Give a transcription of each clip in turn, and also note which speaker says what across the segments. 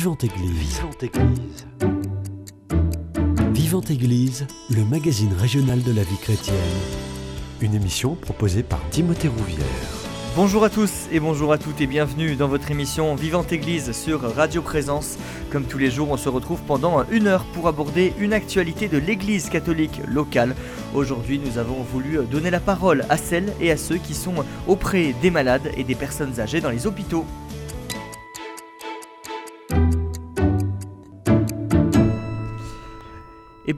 Speaker 1: Vivante Église. Vivante Église. Le magazine régional de la vie chrétienne. Une émission proposée par Timothée Rouvière.
Speaker 2: Bonjour à tous et bonjour à toutes et bienvenue dans votre émission Vivante Église sur Radio Présence. Comme tous les jours, on se retrouve pendant une heure pour aborder une actualité de l'Église catholique locale. Aujourd'hui, nous avons voulu donner la parole à celles et à ceux qui sont auprès des malades et des personnes âgées dans les hôpitaux.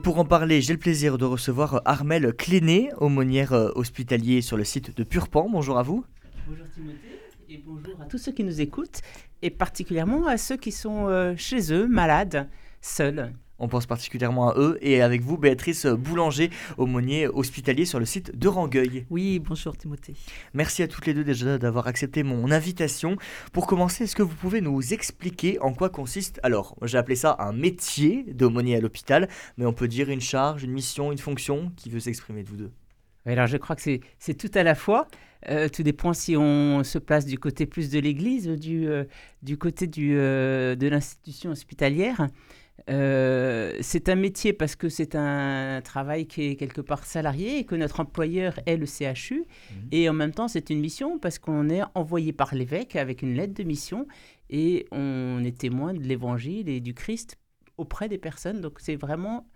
Speaker 2: Pour en parler, j'ai le plaisir de recevoir Armel Cléné, aumônière euh, hospitalier sur le site de Purpan. Bonjour à vous.
Speaker 3: Bonjour Timothée et bonjour à tous ceux qui nous écoutent et particulièrement à ceux qui sont euh, chez eux, malades, seuls.
Speaker 2: On pense particulièrement à eux et avec vous, Béatrice Boulanger, aumônier hospitalier sur le site de Rangueil.
Speaker 4: Oui, bonjour Timothée.
Speaker 2: Merci à toutes les deux déjà d'avoir accepté mon invitation. Pour commencer, est-ce que vous pouvez nous expliquer en quoi consiste, alors j'ai appelé ça un métier d'aumônier à l'hôpital, mais on peut dire une charge, une mission, une fonction qui veut s'exprimer de vous deux?
Speaker 3: Alors je crois que c'est tout à la fois. Euh, tout dépend si on se place du côté plus de l'Église ou du, euh, du côté du, euh, de l'institution hospitalière. Euh, c'est un métier parce que c'est un travail qui est quelque part salarié et que notre employeur est le CHU. Mhm. Et en même temps, c'est une mission parce qu'on est envoyé par l'évêque avec une lettre de mission et on est témoin de l'évangile et du Christ auprès des personnes. Donc c'est vraiment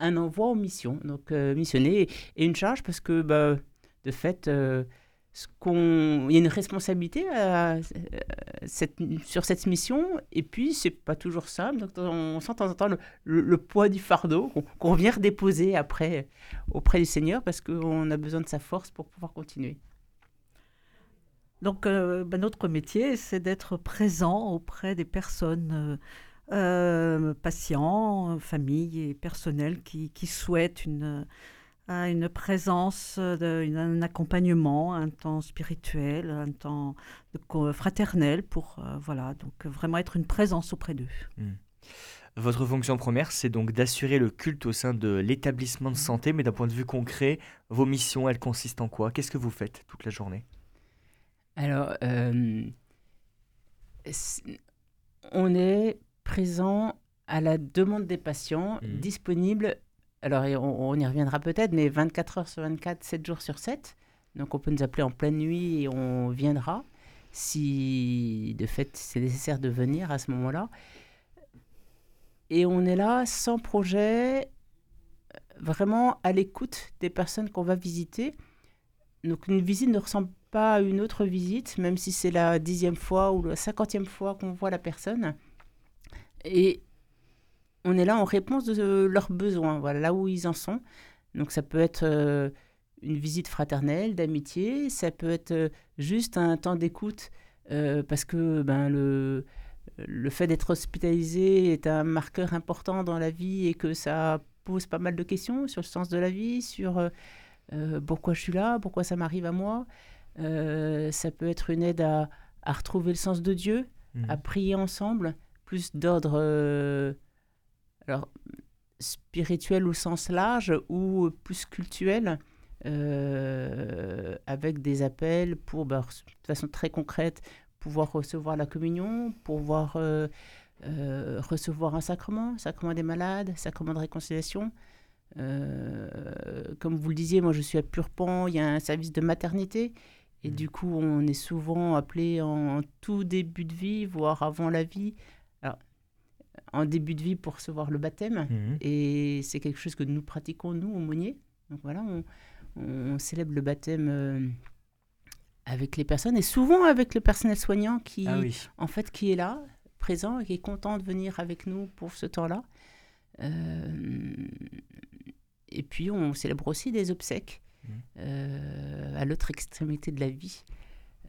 Speaker 3: un envoi en mission, donc euh, missionner et une charge parce que bah, de fait, euh, il y a une responsabilité euh, sur cette mission, et puis c'est pas toujours simple. Donc on sent de temps en temps le, poids du fardeau qu'on vient redéposer après auprès du Seigneur parce qu'on a besoin de sa force pour pouvoir continuer.
Speaker 4: Donc euh, ben, notre métier, c'est d'être présent auprès des personnes. Euh, patients, familles et personnels qui souhaitent une, une présence, un accompagnement, un temps spirituel, un temps fraternel pour euh, voilà donc vraiment être une présence auprès d'eux. Hmm.
Speaker 2: Votre fonction première, c'est donc d'assurer le culte au sein de l'établissement de santé, mais d'un point de vue concret, vos missions, elles consistent en quoi? Qu'est-ce que vous faites toute la journée?
Speaker 3: Alors, euh, on est présent à la demande des patients, hmm. disponible alors on, y reviendra peut-être, mais 24 heures sur 24, 7 jours sur 7. Donc on peut nous appeler en pleine nuit et on viendra si de fait c'est nécessaire de venir à ce moment-là. Et on est là sans projet, vraiment à l'écoute des personnes qu'on va visiter. Donc une visite ne ressemble pas à une autre visite, même si c'est la dixième fois ou la cinquantième fois qu'on voit la personne. Et on est là en réponse de leurs besoins, voilà, là où ils en sont. Donc ça peut être euh, une visite fraternelle, d'amitié, ça peut être euh, juste un temps d'écoute, euh, parce que ben, le, le fait d'être hospitalisé est un marqueur important dans la vie et que ça pose pas mal de questions sur le sens de la vie, sur pourquoi je suis là, pourquoi ça m'arrive à moi. ça peut être une aide à, à retrouver le sens de Dieu, à mmh. prier ensemble, plus d'ordre alors spirituel au sens large ou plus cultuel, euh, avec des appels pour, bah, de façon très concrète, pouvoir recevoir la communion, pouvoir euh, euh, recevoir un sacrement, sacrement des malades, sacrement de réconciliation. comme vous le disiez, moi je suis à Purpan, il y a un service de maternité. Et mmh. du coup, on est souvent appelé en tout début de vie, voire avant la vie, en début de vie pour recevoir le baptême. Mhm. Et c'est quelque chose que nous pratiquons, nous, aumôniers. Donc voilà, on, célèbre le baptême euh, avec les personnes et souvent avec le personnel soignant qui, ah en fait, qui est là, présent et qui est content de venir avec nous pour ce temps-là. Euh, et puis, on célèbre aussi des obsèques mhm. euh, à l'autre extrémité de la vie.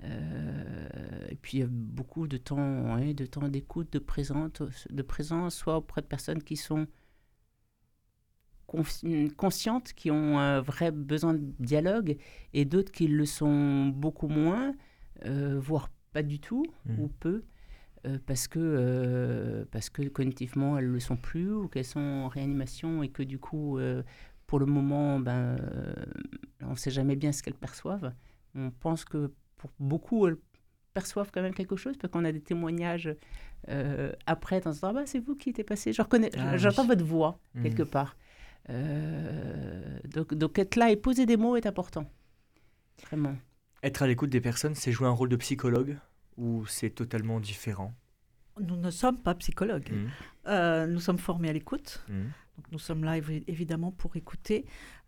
Speaker 3: Euh, et puis il y a beaucoup de temps, de temps d'écoute, de présence, de présence, soit auprès de personnes qui sont conscientes, qui ont un vrai besoin de dialogue, et d'autres qui le sont beaucoup moins, euh, voire pas du tout, mmh. ou peu, euh, parce, que, parce que cognitivement elles ne le sont plus, ou qu'elles sont en réanimation, et que du coup, pour le moment, ben, on ne sait jamais bien ce qu'elles perçoivent. On pense que pour beaucoup, elles perçoivent quand même quelque chose, parce qu'on a des témoignages euh, après, dans ah bah, c'est vous qui êtes passé, je reconnais, ah j'entends votre voix mmh. quelque part. Euh, donc, donc être là et poser des mots est important, vraiment.
Speaker 2: Être à l'écoute des personnes, c'est jouer un rôle de psychologue ou c'est totalement différent?
Speaker 4: Nous ne sommes pas psychologues. Mmh. Euh, nous sommes formés à l'écoute. Mmh. Nous sommes là évidemment pour écouter.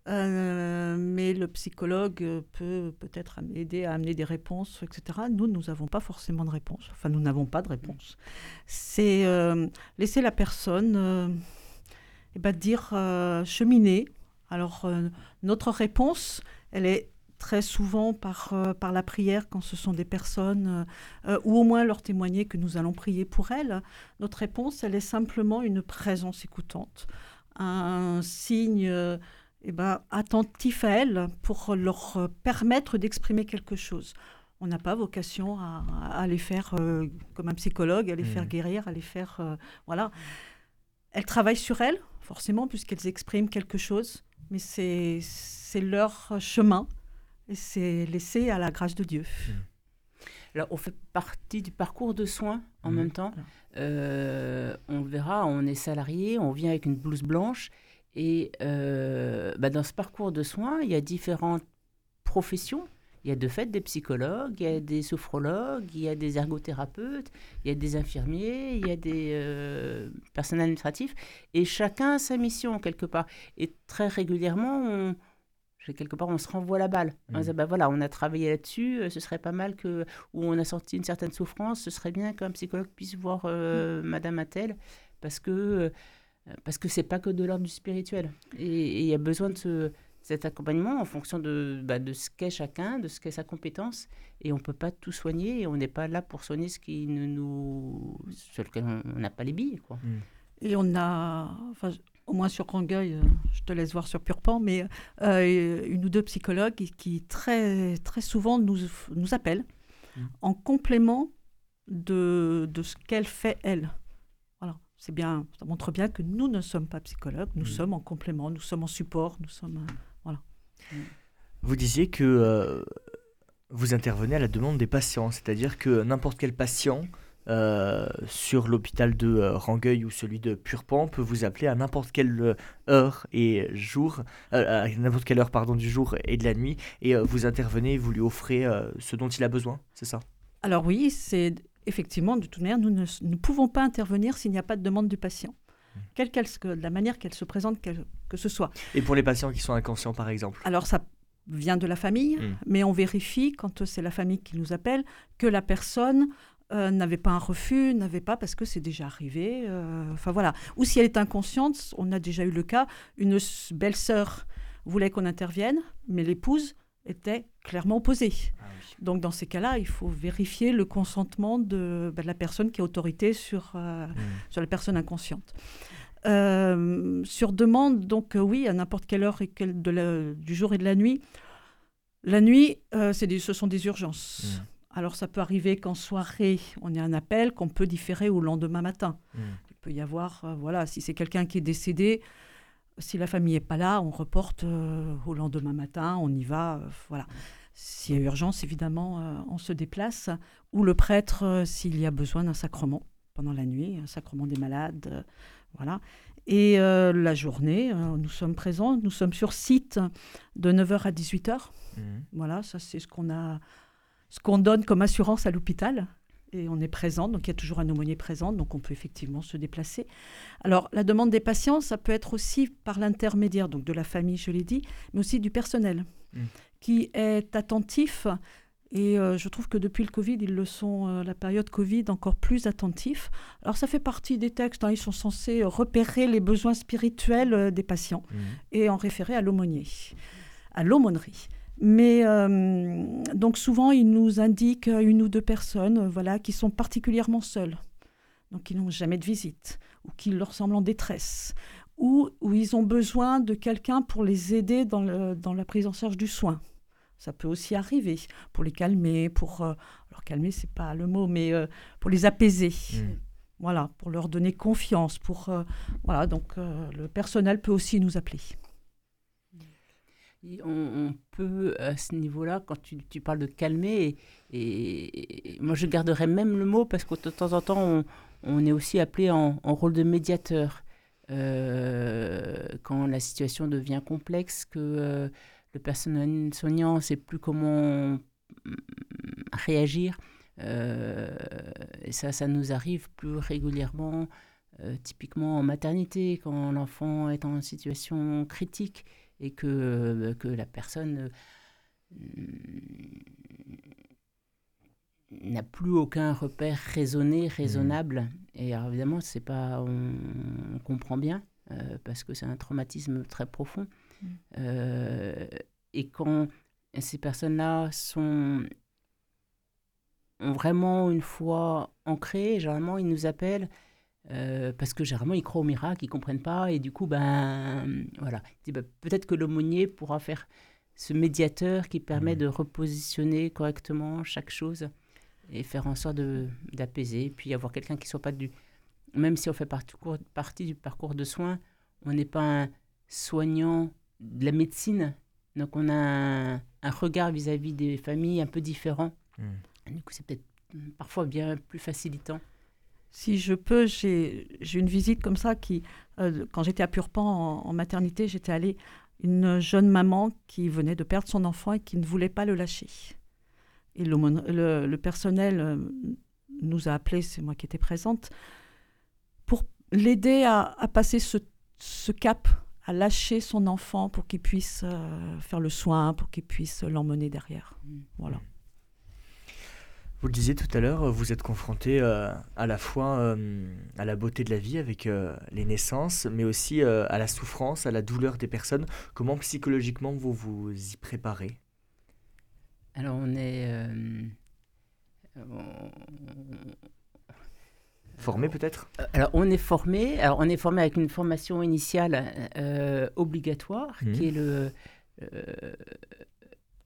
Speaker 4: Euh, mais le psychologue peut peut-être aider à amener des réponses, etc. Nous, nous n'avons pas forcément de réponse. Enfin, nous n'avons pas de réponse. C'est euh, laisser la personne euh, eh ben, dire cheminer. Alors, notre réponse, elle est très souvent par, par la prière quand ce sont des personnes, ou au moins leur témoigner que nous allons prier pour elles. Notre réponse, elle est simplement une présence écoutante, un signe eh ben, attentifs à elles pour leur permettre d'exprimer quelque chose. On n'a pas vocation à, les faire euh, comme un psychologue, à les faire mmh. guérir, à les faire... Euh, voilà. Elles travaillent sur elles, forcément, puisqu'elles expriment quelque chose, mais c'est leur chemin et c'est laissé à la grâce de Dieu. Mmh.
Speaker 3: Alors, on fait partie du parcours de soins en mmh. même temps. Euh, on verra, on est salarié, on vient avec une blouse blanche et euh, bah, dans ce parcours de soins, il y a différentes professions. Il y a de fait des psychologues, il y a des sophrologues, il y a des ergothérapeutes, il y a des infirmiers, il y a des euh, personnels administratifs. Et chacun a sa mission, quelque part. Et très régulièrement, on, quelque part, on se renvoie la balle. On mmh. dit, bah voilà, on a travaillé là-dessus, euh, ce serait pas mal que, ou on a sorti une certaine souffrance, ce serait bien qu'un psychologue puisse voir euh, mmh. Madame Attel, parce que euh, parce que c'est pas que de l'ordre du spirituel. Et il y a besoin de ce, cet accompagnement en fonction de, bah, de ce qu'est chacun, de ce qu'est sa compétence. Et on ne peut pas tout soigner et on n'est pas là pour soigner ce qui ne nous, sur lequel on n'a pas les billes. Quoi. Hmm.
Speaker 4: Et on a, enfin, au moins sur Rangueil, euh, je te laisse voir sur Purpan, mais euh, une ou deux psychologues qui, très, très souvent nous, nous appellent hmm. en complément de, de ce qu'elle fait elle c'est bien, ça montre bien que nous ne sommes pas psychologues, nous mm. sommes en complément, nous sommes en support, nous sommes, euh, voilà.
Speaker 2: Mm. Vous disiez que euh, vous intervenez à la demande des patients, c'est-à-dire que n'importe quel patient euh, sur l'hôpital de Rangueil ou celui de Purpan peut vous appeler à n'importe quelle heure et jour, à n'importe quelle heure pardon du jour et de la nuit, et vous intervenez, vous lui offrez ce dont il a besoin, c'est ça?
Speaker 4: Alors oui, c'est effectivement, de toute manière, nous ne pouvons pas intervenir s'il n'y a pas de demande du patient. Mmh. Quelle qu'elle, de la manière qu'elle se présente, que ce soit.
Speaker 2: Et pour les patients qui sont inconscients, par exemple?
Speaker 4: Alors, ça vient de la famille, mmh. mais on vérifie, quand c'est la famille qui nous appelle, que la personne euh, n'avait pas un refus, n'avait pas, parce que c'est déjà arrivé. Euh, enfin voilà. Ou si elle est inconsciente, on a déjà eu le cas, une belle-sœur voulait qu'on intervienne, mais l'épouse était clairement opposée. Ah donc dans ces cas-là, il faut vérifier le consentement de, bah, la personne qui a autorité sur, euh, mmh. sur la personne inconsciente. Euh, sur demande, donc euh, oui, à n'importe quelle heure et quelle de du jour et de la nuit. La nuit, c'est ce sont des urgences. Mmh. Alors ça peut arriver qu'en soirée, on ait un appel qu'on peut différer au lendemain matin. Mmh. Il peut y avoir, voilà, si c'est quelqu'un qui est décédé, si la famille n'est pas là, on reporte au lendemain matin, on y va, voilà. S'il y a urgence, évidemment, euh, on se déplace. Ou le prêtre, euh, s'il y a besoin d'un sacrement pendant la nuit, un sacrement des malades. Euh, voilà. Et la journée, nous sommes présents, nous sommes sur site de 9h à 18h. Mmh. Voilà, ça c'est ce qu'on a, ce qu'on donne comme assurance à l'hôpital. Et on est présent, donc il y a toujours un aumônier présent, donc on peut effectivement se déplacer. Alors la demande des patients, ça peut être aussi par l'intermédiaire donc de la famille, je l'ai dit, mais aussi du personnel. Mmh qui est attentif. Et euh, je trouve que depuis le Covid, ils le sont, euh, la période Covid, encore plus attentifs. Alors ça fait partie des textes, hein, ils sont censés repérer les besoins spirituels euh, des patients mmh. et en référer à l'aumônier, à l'aumônerie. Mais donc souvent, ils nous indiquent une ou deux personnes voilà, qui sont particulièrement seules, donc qui n'ont jamais de visite, ou qui leur semblent en détresse, ou où ils ont besoin de quelqu'un pour les aider dans, le, dans la prise en charge du soin. Ça peut aussi arriver pour les calmer, pour euh, alors calmer c'est pas le mot, mais euh, pour les apaiser. Hmm. Voilà, pour leur donner confiance. Pour euh, voilà, donc le personnel peut aussi nous appeler.
Speaker 3: On, peut, à ce niveau-là, quand tu, tu, parles de calmer, et, moi je garderais même le mot parce que de temps en temps, on, on est aussi appelé en, rôle de médiateur. Euh, quand la situation devient complexe, que euh, le personnel soignant ne sait plus comment mm, réagir. Euh, et ça, ça nous arrive plus régulièrement, typiquement en maternité, quand l'enfant est en situation critique et que, que la personne n'a plus aucun repère raisonné, raisonnable. Mmh. Et évidemment, c'est pas, on, comprend bien euh, parce que c'est un traumatisme très profond. Mmh. Euh, et quand ces personnes-là sont ont vraiment une foi ancrée, généralement ils nous appellent euh, parce que généralement ils croient au miracle, ils comprennent pas et du coup ben voilà, ben, peut-être que l'aumônier pourra faire ce médiateur qui permet mmh. de repositionner correctement chaque chose et faire en sorte d'apaiser, puis avoir quelqu'un qui soit pas du... Même si on fait partie, partie du parcours de soins, on n'est pas un soignant de la médecine, donc on a un, regard vis-à-vis des familles un peu différent. Hmm. Du coup, c'est peut-être parfois bien plus facilitant.
Speaker 4: Si je peux, j'ai une visite comme ça qui, euh, quand j'étais à Purpan en, en maternité, j'étais allée une jeune maman qui venait de perdre son enfant et qui ne voulait pas le lâcher. Et le, le, personnel euh, nous a appelés, c'est moi qui étais présente, pour l'aider à, à, passer ce, ce, cap, à lâcher son enfant pour qu'il puisse euh, faire le soin, pour qu'il puisse l'emmener derrière. Mm. Voilà.
Speaker 2: Vous le disiez tout à l'heure, vous êtes confronté euh, à la fois à la beauté de la vie avec les naissances, mais aussi à la souffrance, à la douleur des personnes. Comment psychologiquement vous vous y préparez?
Speaker 3: Alors on est... Euh,
Speaker 2: formé peut-être?
Speaker 3: Euh, Alors on est formé. Alors on est formé avec une formation initiale euh, obligatoire mmh. qui est le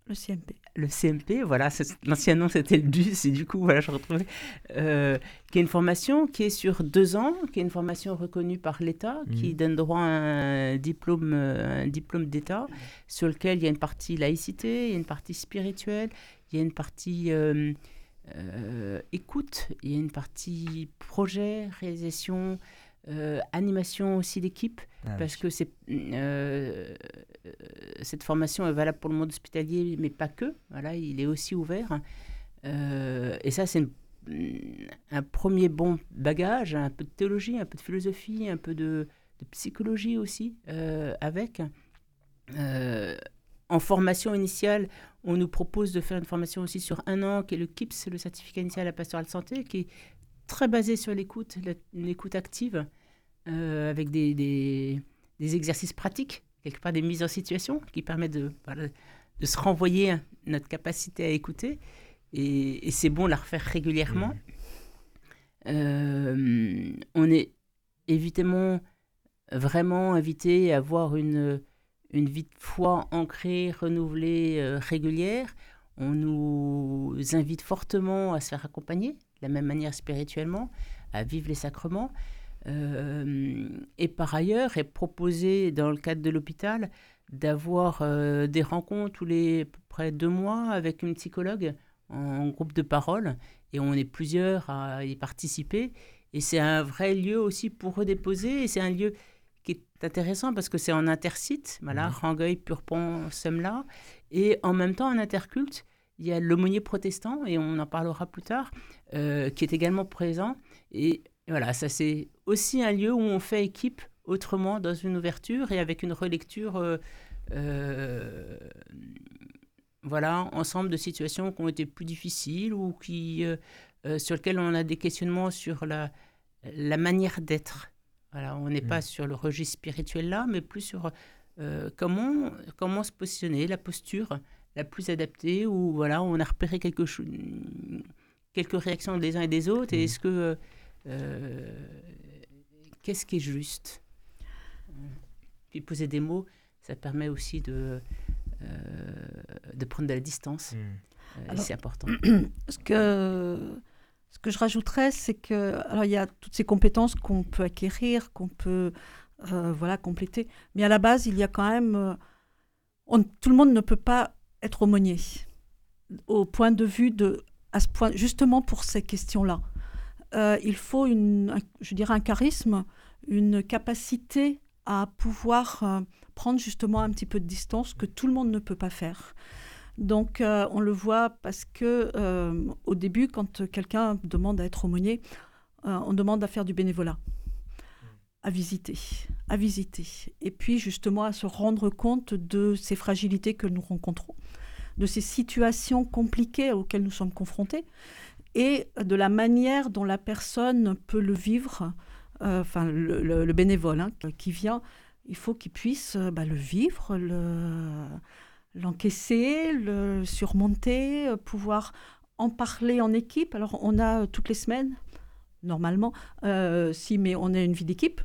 Speaker 4: le CMP.
Speaker 3: Le CMP, voilà, l'ancien nom c'était le DUS, et du coup, voilà, je retrouvais. Euh, qui est une formation qui est sur deux ans, qui est une formation reconnue par l'État, qui mmh. donne droit à un diplôme, un diplôme d'État, sur lequel il y a une partie laïcité, il y a une partie spirituelle, il y a une partie euh, euh, écoute, il y a une partie projet, réalisation, euh, animation aussi d'équipe, ah parce que c'est, euh, cette formation est valable pour le monde hospitalier, mais pas que. Voilà, il est aussi ouvert. Euh, et ça, c'est un premier bon bagage, un peu de théologie, un peu de philosophie, un peu de, de psychologie aussi, avec. en formation initiale, on nous propose de faire une formation aussi sur un an, qui est le KIPS, le certificat initial à la pastorale santé, qui est très basé sur l'écoute, l'écoute active, euh, avec des, des, exercices pratiques, quelque part des mises en situation qui permettent de, de se renvoyer notre capacité à écouter. Et, c'est bon de la refaire régulièrement. Mmh. Euh, on est évidemment vraiment invité à avoir une, une vie de foi ancrée, renouvelée, euh, régulière. On nous invite fortement à se faire accompagner, la même manière spirituellement, à vivre les sacrements. Euh, et par ailleurs, est proposé dans le cadre de l'hôpital d'avoir euh, des rencontres tous les près deux mois avec une psychologue en groupe de parole. Et on est plusieurs à y participer. Et c'est un vrai lieu aussi pour redéposer. Et c'est un lieu qui est intéressant parce que c'est en intercite, voilà, mmh. Rangueil, Purpont, Semla. Et en même temps, en interculte, il y a l'aumônier protestant, et on en parlera plus tard, euh, qui est également présent. Et voilà, ça c'est aussi un lieu où on fait équipe autrement dans une ouverture et avec une relecture euh, euh, voilà, ensemble de situations qui ont été plus difficiles ou qui, sur lesquelles on a des questionnements sur la, la manière d'être. Voilà, on n'est pas mmh. sur le registre spirituel là, mais plus sur comment, comment se positionner, la posture la plus adaptée, où voilà, on a repéré quelque chose, quelques réactions des uns et des autres, et mmh. est-ce que euh, qu'est-ce qui est juste? Puis poser des mots, ça permet aussi de, euh, de prendre de la distance. Hmm. c'est important.
Speaker 4: Ce que, ce que je rajouterais, c'est que alors il y a toutes ces compétences qu'on peut acquérir, qu'on peut euh, voilà compléter, mais à la base, il y a quand même tout le monde ne peut pas être aumônier au point de vue de, à ce point, justement pour ces questions-là. Euh, il faut une, je dirais un charisme, une capacité à pouvoir euh, prendre justement un petit peu de distance que tout le monde ne peut pas faire. Donc euh, on le voit parce que au début, quand quelqu'un demande à être aumônier, on demande à faire du bénévolat, à visiter, à visiter, et puis justement à se rendre compte de ces fragilités que nous rencontrons, de ces situations compliquées auxquelles nous sommes confrontés et de la manière dont la personne peut le vivre, euh, enfin le, bénévole hein, qui vient, il faut qu'il puisse euh, bah, le vivre, l'encaisser, le, surmonter, euh, pouvoir en parler en équipe. Alors on a toutes les semaines, normalement, si, mais on a une vie d'équipe.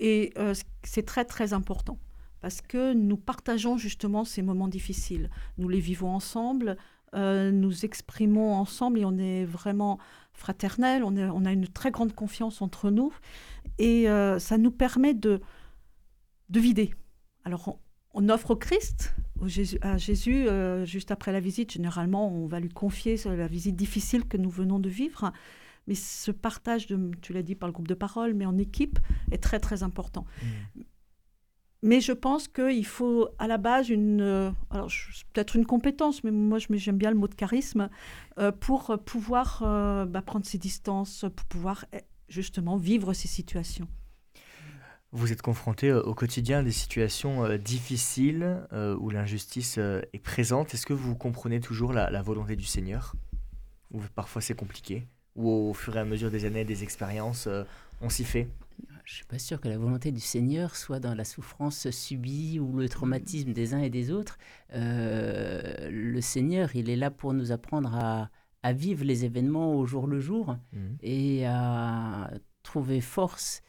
Speaker 4: Et c'est très très important parce que nous partageons justement ces moments difficiles. Nous les vivons ensemble, euh, nous exprimons ensemble et on est vraiment fraternel, on, a une très grande confiance entre nous et euh, ça nous permet de, de vider. Alors on, offre au Christ, à Jésus, euh, juste après la visite, généralement on va lui confier la visite difficile que nous venons de vivre. Mais ce partage, de, tu l'as dit par le groupe de parole, mais en équipe, est très très important. Mmh. Mais je pense qu'il faut à la base une, euh, alors peut-être une compétence, mais moi j'aime bien le mot de charisme, euh, pour pouvoir euh, bah, prendre ses distances, pour pouvoir eh, justement vivre ces situations.
Speaker 2: Vous êtes confronté au quotidien à des situations difficiles où l'injustice est présente. Est-ce que vous comprenez toujours la, la volonté du Seigneur? Ou parfois c'est compliqué? Ou au fur et à mesure des années, des expériences, on s'y fait
Speaker 3: je ne suis pas sûr que la volonté du Seigneur soit dans la souffrance subie ou le traumatisme des uns et des autres. Euh, le Seigneur, il est là pour nous apprendre à, vivre les événements au jour le jour mmh. et à trouver force.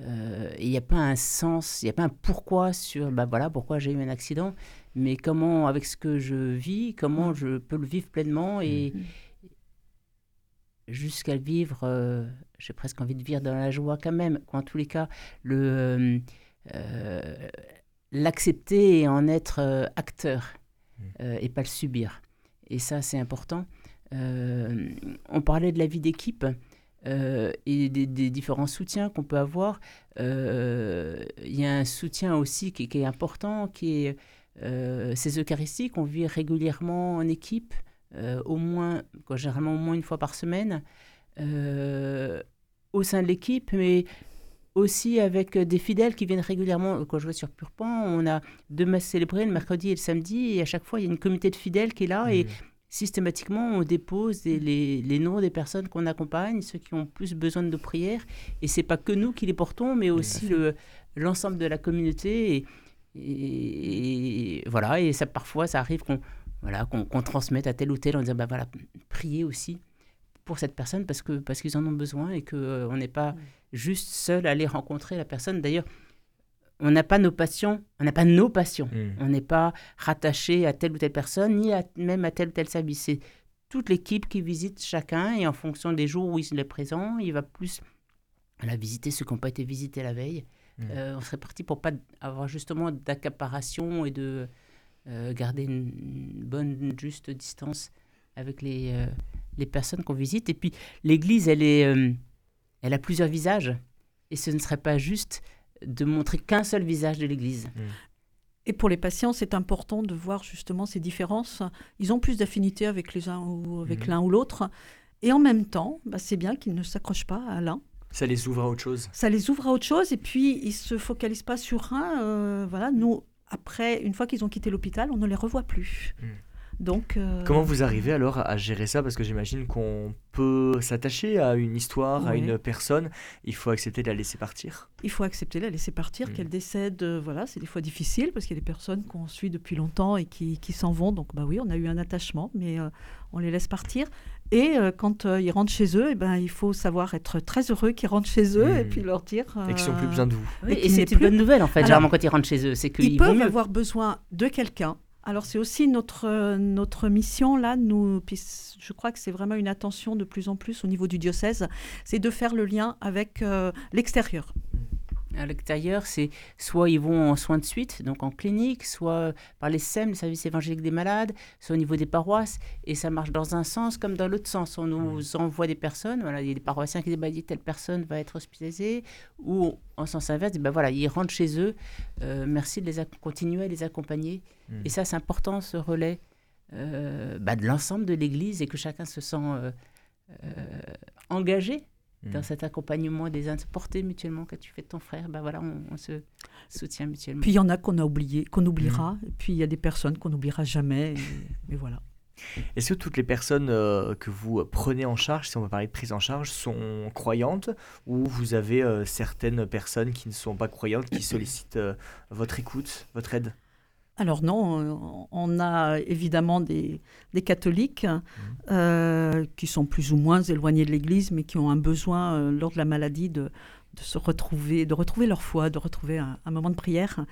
Speaker 3: Euh, il n'y a pas un sens, il n'y a pas un pourquoi sur, bah voilà, pourquoi j'ai eu un accident, mais comment, avec ce que je vis, comment mmh. je peux le vivre pleinement et, mmh jusqu'à vivre, euh, j'ai presque envie de vivre dans la joie quand même. En tous les cas, le euh, euh, l'accepter et en être acteur mmh. et pas le subir. Et ça, c'est important. on parlait de la vie d'équipe. et des, différents soutiens qu'on peut avoir. Il y a un soutien aussi qui, qui est important, qui est ces Eucharistiques. On vit régulièrement en équipe. Euh, au moins, généralement au moins une fois par semaine, euh, au sein de l'équipe, mais aussi avec des fidèles qui viennent régulièrement. Quand je vois sur Purpan, on a deux messes célébrées le mercredi et le samedi, et à chaque fois, il y a une communauté de fidèles qui est là, et systématiquement, on dépose les, les, noms des personnes qu'on accompagne, ceux qui ont plus besoin de prières, et c'est pas que nous qui les portons, mais aussi l'ensemble de la communauté, et, et, voilà, et ça parfois, ça arrive qu'on voilà, qu'on transmette à tel ou tel en disant, bah voilà, priez aussi pour cette personne parce que parce qu'ils en ont besoin et qu'on euh, on n'est pas juste seul à aller rencontrer la personne. D'ailleurs, on n'a pas nos passions, on n'a pas nos passions. Hmm. On n'est pas rattaché à telle ou telle personne, ni même à tel ou tel service. C'est toute l'équipe qui visite chacun et en fonction des jours où il est présent, il va plus la visiter ceux qui n'ont pas été visités la veille. Hmm. Euh, on serait parti pour pas avoir justement d'accaparation et de euh, garder une, bonne, juste distance avec les, euh, les personnes qu'on visite. Et puis, l'Église, elle, est, euh, elle a plusieurs visages. Et ce ne serait pas juste de montrer qu'un seul visage de l'Église. Mm.
Speaker 4: Et pour les patients, c'est important de voir justement ces différences. Ils ont plus d'affinité avec les uns ou avec mm. l'un ou l'autre. Et en même temps, bah, c'est bien qu'ils ne s'accrochent pas à l'un.
Speaker 2: Ça les ouvre à autre chose.
Speaker 4: Ça les ouvre à autre chose et puis ils se focalisent pas sur un. voilà, nous, après, une fois qu'ils ont quitté l'hôpital, on ne les revoit plus. Hmm. Donc,
Speaker 2: euh, Comment vous arrivez alors à gérer ça? Parce que j'imagine qu'on peut s'attacher à une histoire, à une personne. Il faut accepter de la laisser partir.
Speaker 4: Il faut accepter de la laisser partir, hmm. qu'elle décède. Euh, voilà, c'est des fois difficile parce qu'il y a des personnes qu'on suit depuis longtemps et qui, qui s'en vont. Donc, bah oui, on a eu un attachement, mais euh, on les laisse partir. Et quand ils rentrent chez eux, et eh ben, il faut savoir être très heureux qu'ils rentrent chez eux et hmm. puis leur dire.
Speaker 2: et qu'ils n'ont plus besoin de vous.
Speaker 3: et, c'est une bonne nouvelle en fait, généralement quand ils rentrent chez eux. C'est qu'ils
Speaker 4: peuvent avoir besoin de quelqu'un alors c'est aussi notre, notre mission là, nous, je crois que c'est vraiment une attention de plus en plus au niveau du diocèse, c'est de faire le lien avec euh, l'extérieur.
Speaker 3: À l'extérieur, c'est soit ils vont en soins de suite, donc en clinique, soit par les SEM, le service évangélique des malades, soit au niveau des paroisses, et ça marche dans un sens comme dans l'autre sens. On nous envoie des personnes, voilà, il y a des paroissiens qui disent, bah, telle personne va être hospitalisée, ou en sens inverse, bah, voilà, ils rentrent chez eux, euh, merci de les continuer à les accompagner. Mmh. Et ça, c'est important, ce relais euh, bah, de l'ensemble de l'Église, et que chacun se sent euh, engagé dans mm. cet accompagnement des uns, se porter mutuellement quand tu fais de ton frère, ben voilà, on, se soutient mutuellement.
Speaker 4: Puis il y en a qu'on a oublié, qu'on oubliera, mm. et puis il y a des personnes qu'on n'oubliera jamais, et, voilà.
Speaker 2: Est-ce que toutes les personnes euh, que vous prenez en charge, si on veut parler de prise en charge, sont croyantes? Ou vous avez euh, certaines personnes qui ne sont pas croyantes qui sollicitent euh, votre écoute, votre aide?
Speaker 4: Alors non, on a évidemment des, catholiques mmh. euh, qui sont plus ou moins éloignés de l'Église, mais qui ont un besoin euh, lors de la maladie de, se retrouver, de retrouver leur foi, de retrouver un, moment de prière.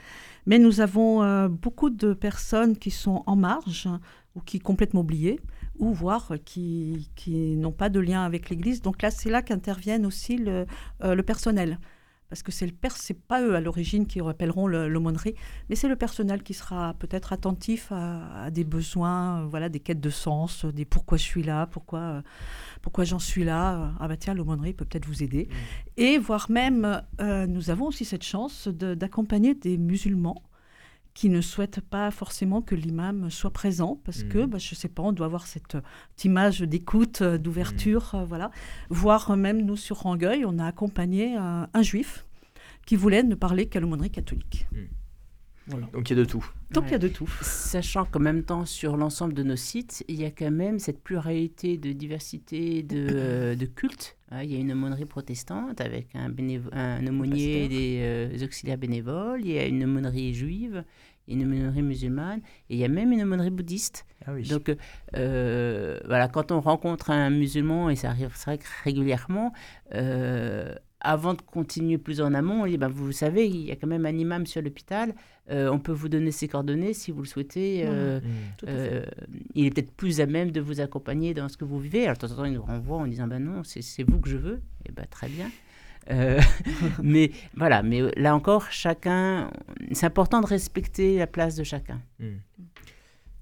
Speaker 4: Mais nous avons euh, beaucoup de personnes qui sont en marge ou qui complètement oubliées, ou voire qui, n'ont pas de lien avec l'Église. Donc là, c'est là qu'interviennent aussi le personnel parce que c'est le père, c'est pas eux à l'origine qui rappelleront l'aumônerie, mais c'est le personnel qui sera peut-être attentif à, des besoins, euh, voilà, des quêtes de sens, des pourquoi je suis là, pourquoi, euh, pourquoi j'en suis là. Ah bah tiens, l'aumônerie peut peut-être vous aider. Mmh. Et voire même, euh, nous avons aussi cette chance d'accompagner des musulmans qui ne souhaitent pas forcément que l'imam soit présent parce que, mmh. bah, je ne sais pas, on doit avoir cette, image d'écoute, euh, d'ouverture, mmh. euh, voilà. Voire même nous sur Rangueil, on a accompagné un, juif qui voulait ne parler qu'à l'aumônerie catholique.
Speaker 2: Mmh. Donc il y a de tout.
Speaker 4: Donc il y a de tout.
Speaker 3: Sachant qu'en même temps, sur l'ensemble de nos sites, il y a quand même cette pluralité de diversité de, euh, de cultes. Hein, il y a une aumônerie protestante avec un, un aumônier et des auxiliaires bénévoles. Il y a une aumônerie juive une aumônerie musulmane, et il y a même une aumônerie bouddhiste. Ah Donc, euh, voilà, quand on rencontre un musulman, et ça arrive vrai, régulièrement, euh, avant de continuer plus en amont, on dit, ben, vous savez, il y a quand même un imam sur l'hôpital, euh, on peut vous donner ses coordonnées si vous le souhaitez. Mmh. il est peut-être plus à même de vous accompagner dans ce que vous vivez. Alors, de temps en temps, il nous renvoie en disant, ben non, c'est vous que je veux. Et ben, très bien. Euh, mais voilà, mais là encore, chacun, c'est important de respecter la place de chacun. Hmm.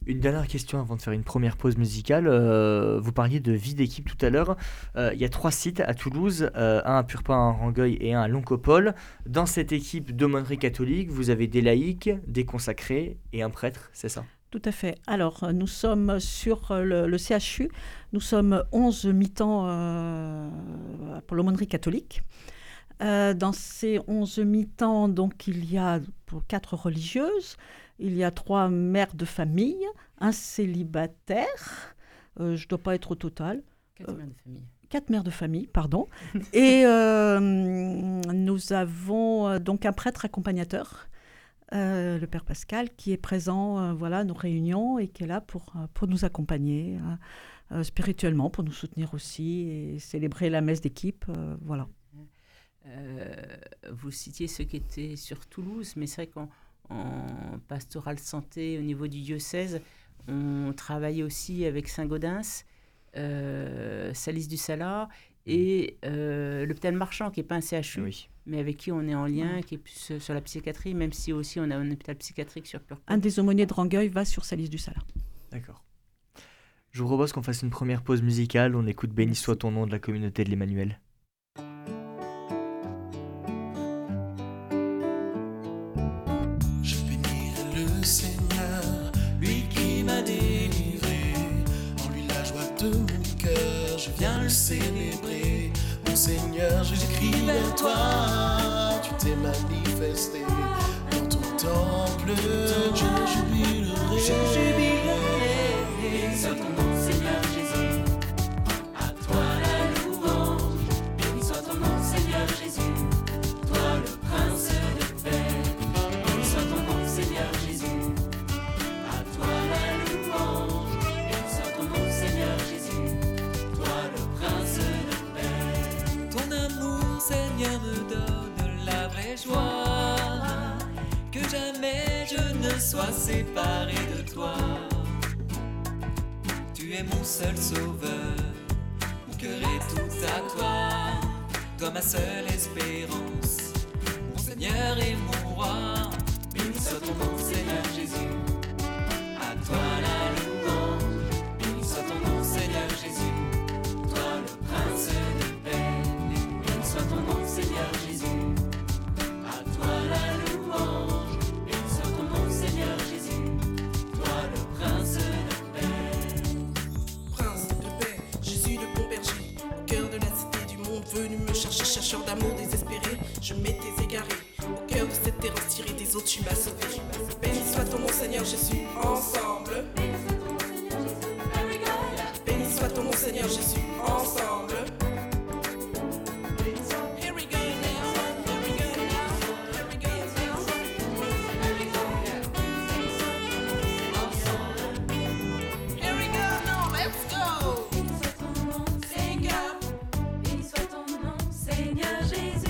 Speaker 2: Une dernière question avant de faire une première pause musicale. Euh, vous parliez de vie d'équipe tout à l'heure. Euh, il y a trois sites à Toulouse, un à Purpin, un à Rangueil et un à Loncopole. Dans cette équipe d'aumônerie catholique, vous avez des laïcs, des consacrés et un prêtre, c'est ça?
Speaker 4: Tout à fait. Alors, nous sommes sur le, CHU. Nous sommes 11 mi-temps pour l'aumônerie catholique. Euh, dans ces onze mi-temps, donc, il y a pour quatre religieuses, il y a trois mères de famille, un célibataire, euh, je ne dois pas être au total.
Speaker 3: Quatre mères de famille.
Speaker 4: Quatre mères de famille, pardon. Et euh, nous avons donc un prêtre accompagnateur, le Père Pascal, qui est présent voilà, à nos réunions et qui est là pour, pour nous accompagner spirituellement, pour nous soutenir aussi et célébrer la messe d'équipe. voilà.
Speaker 3: Euh, vous citiez ceux qui étaient sur Toulouse, mais c'est vrai qu'en pastoral santé au niveau du diocèse, on travaille aussi avec Saint-Gaudens, euh, Salis du Salat et euh, l'hôpital marchand qui n'est pas un CHU, mais avec qui on est en lien, qui est plus sur la psychiatrie, même si aussi on a un hôpital psychiatrique sur Purple.
Speaker 4: Un des aumôniers de Rangueil va sur Salis du Salat.
Speaker 2: D'accord. Je vous propose qu'on fasse une première pause musicale. On écoute Béni soit ton nom de la communauté de l'Emmanuel.
Speaker 5: Célébrer. Mon Seigneur, j'écris vers toi. Tu t'es manifesté dans ton temple. Tu
Speaker 6: Seigneur Jésus.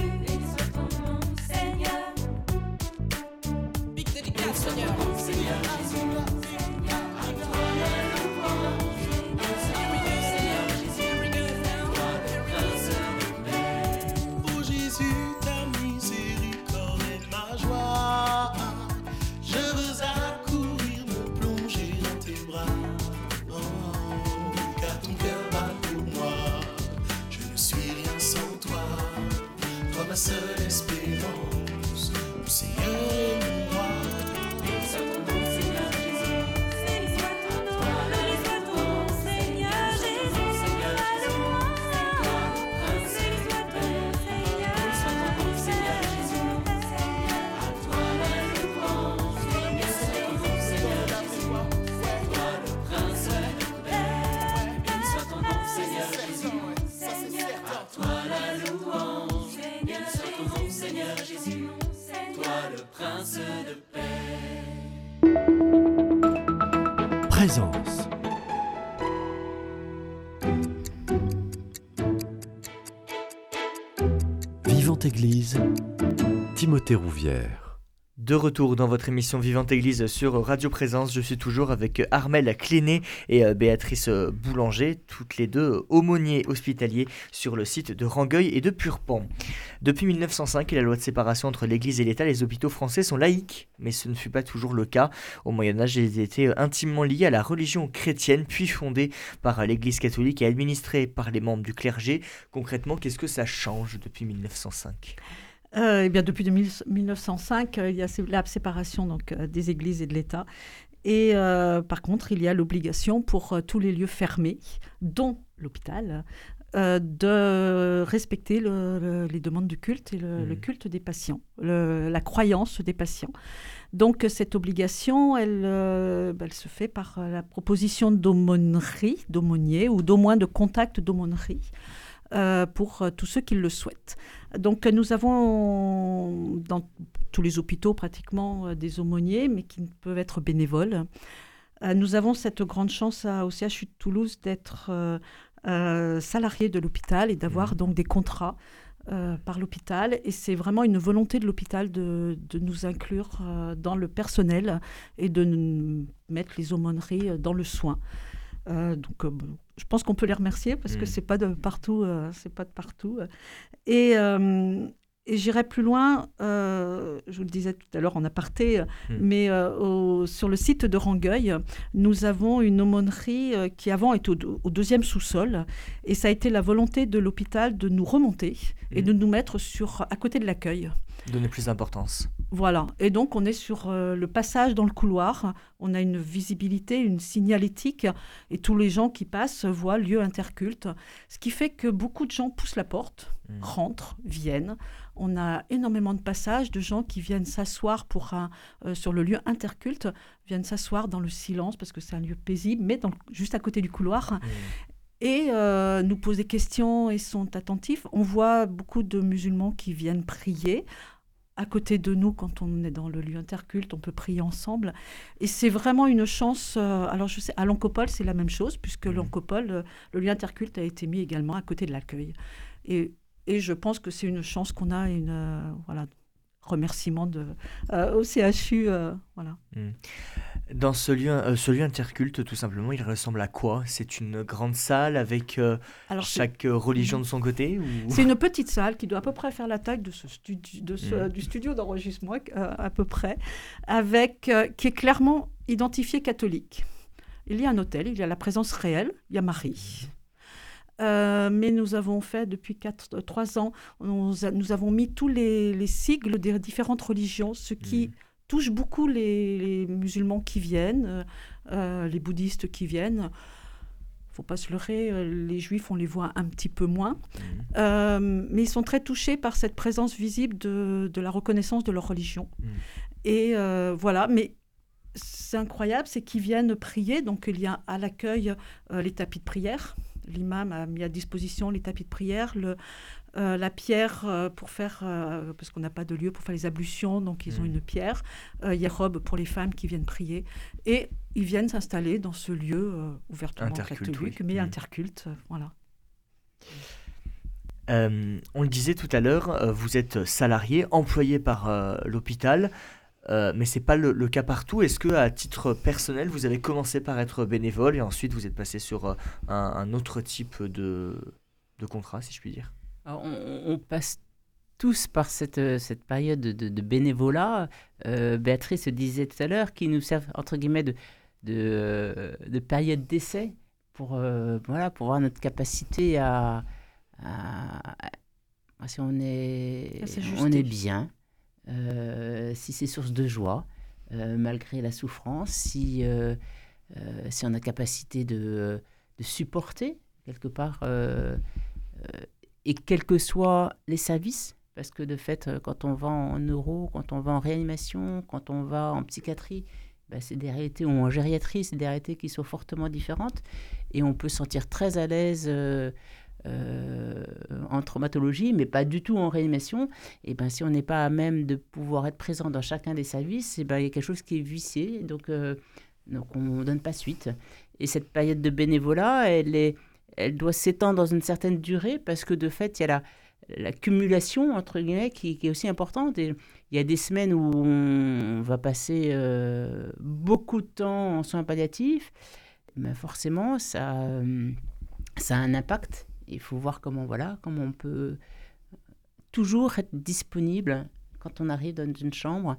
Speaker 6: De
Speaker 2: retour dans votre émission Vivante Église sur Radio Présence, je suis toujours avec Armel Cléné et euh, Béatrice Boulanger, toutes les deux aumôniers hospitaliers sur le site de Rangueil et de Purpan. Depuis 1905 et la loi de séparation entre l'Église et l'État, les hôpitaux français sont laïques, mais ce ne fut pas toujours le cas. Au Moyen Âge, ils étaient intimement liés à la religion chrétienne, puis fondés par l'Église catholique et administrés par les membres du clergé. Concrètement, qu'est-ce que ça change depuis 1905
Speaker 4: Euh, eh bien, depuis 2000 1905, euh, il y a la séparation donc, euh, des églises et de l'État. Et euh, par contre, il y a l'obligation pour euh, tous les lieux fermés, dont l'hôpital, euh, de respecter le- le- les demandes du culte et le, le culte des patients, la croyance des patients. Donc cette obligation, elle, elle se fait par la proposition d'aumônerie, d'aumônier ou d'au moins de contact d'aumônerie euh, pour euh, tous ceux qui le souhaitent. Donc euh, nous avons dans tous les hôpitaux pratiquement des aumôniers, mais qui peuvent être bénévoles. Nous avons cette grande chance à- au CHU de Toulouse d'être salariés de l'hôpital et d'avoir
Speaker 2: Mhm.
Speaker 4: donc des contrats euh, par l'hôpital. Et c'est vraiment une volonté de l'hôpital de, de nous inclure euh, dans le personnel et de mettre les aumôneries dans le soin. Euh, donc, euh, je pense qu'on peut les remercier parce que
Speaker 2: Mhm.
Speaker 4: c'est pas de partout, euh, c'est pas de partout. Et, et j'irai plus loin. je vous le disais tout à l'heure en aparté,
Speaker 2: Mhm.
Speaker 4: mais au- sur le site de Rangueil, nous avons une aumônerie qui avant était au, au deuxième sous-sol, et ça a été la volonté de l'hôpital de nous remonter et
Speaker 2: Mhm.
Speaker 4: de nous mettre sur à côté de l'accueil.
Speaker 2: Donner plus d'importance.
Speaker 4: Voilà. Et donc, on est sur euh, le passage dans le couloir. On a une visibilité, une signalétique. Et tous les gens qui passent voient lieu interculte. Ce qui fait que beaucoup de gens poussent la porte,
Speaker 2: Mm.
Speaker 4: rentrent, viennent. On a énormément de passages de gens qui viennent s'asseoir pour un, euh, sur le lieu interculte, viennent s'asseoir dans le silence parce que c'est un lieu paisible, mais dans juste à côté du couloir
Speaker 2: Mm.
Speaker 4: et euh, nous posent des questions et sont attentifs. On voit beaucoup de musulmans qui viennent prier. À côté de nous, quand on est dans le lieu interculte, on peut prier ensemble. Et c'est vraiment une chance. euh, alors, je sais, à l'Ancopole, c'est la même chose, puisque
Speaker 2: Mhm.
Speaker 4: l'Ancopole, euh, le lieu interculte a été mis également à côté de l'accueil. Et, et je pense que c'est une chance qu'on a, une euh, voilà, remerciement de, au CHU. voilà.
Speaker 2: Dans ce lieu, euh, ce lieu interculte, tout simplement, il ressemble à quoi? C'est une grande salle avec euh,
Speaker 4: Alors,
Speaker 2: chaque euh, religion de son côté ou...
Speaker 4: C'est une petite salle qui doit à peu près faire la taille de ce studi- de ce-
Speaker 2: Mhm.
Speaker 4: du studio d'enregistrement, à peu près, avec, qui est clairement identifié catholique. Il y a un hôtel, il y a la présence réelle, il y a Marie. Euh, mais nous avons fait depuis 4, 3 ans, nous, avons mis tous les, les sigles des différentes religions, ce qui
Speaker 2: Mhm.
Speaker 4: Touche beaucoup les, les musulmans qui viennent, euh, euh, les bouddhistes qui viennent. faut pas se leurrer, euh, les juifs, on les voit un petit peu moins. Euh, mais ils sont très touchés par cette présence visible de, de la reconnaissance de leur religion.
Speaker 2: Mm.
Speaker 4: Et voilà, mais c'est incroyable, c'est qu'ils viennent prier. Donc il y a à l'accueil les tapis de prière. L'imam a mis à disposition les tapis de prière, le, euh, la pierre euh, pour faire, euh, parce qu'on n'a pas de lieu pour faire les ablutions, donc ils ont
Speaker 2: Mm.
Speaker 4: une pierre. Il y a robe pour les femmes qui viennent prier. Et ils viennent s'installer dans ce lieu ouvertement catholique,
Speaker 2: oui.
Speaker 4: mais
Speaker 2: Mm.
Speaker 4: interculte. voilà.
Speaker 2: On le disait tout à l'heure, vous êtes salarié, employé par l'hôpital, mais c'est pas le, le cas partout. Est-ce que à titre personnel, vous avez commencé par être bénévole et ensuite vous êtes passé sur un, un autre type de, de contrat, si je puis dire?
Speaker 3: Alors, on, on passe tous par cette, euh, cette période de, bénévolat. Euh, Béatrice disait tout à l'heure qu'ils nous servent, entre guillemets, de, de, euh, de période d'essai pour, euh, voilà, pour voir notre capacité à, à- à- si on est,
Speaker 4: s'ajuster.
Speaker 3: on est bien, euh, si c'est source de joie, malgré la souffrance, si, si on a capacité de, de supporter quelque part, et quels que soient les services, parce que de fait, euh, quand on va en neuro, quand on va en réanimation, quand on va en psychiatrie, ben, c'est des réalités, ou en gériatrie, c'est des réalités qui sont fortement différentes, et on peut se sentir très à l'aise euh, euh, en traumatologie, mais pas du tout en réanimation. Et ben, si on n'est pas à même de pouvoir être présent dans chacun des services, et ben, il y a quelque chose qui est vicié, donc, donc on ne donne pas suite. Et cette période de bénévolat, elle, est, elle doit s'étendre dans une certaine durée, parce que de fait, il y a la, la cumulation, entre guillemets, qui, est aussi importante. Il y a des semaines où on va passer euh, beaucoup de temps en soins palliatifs, mais forcément, ça, euh, ça a un impact. Il faut voir comment, voilà, comment on peut toujours être disponible quand on arrive dans une chambre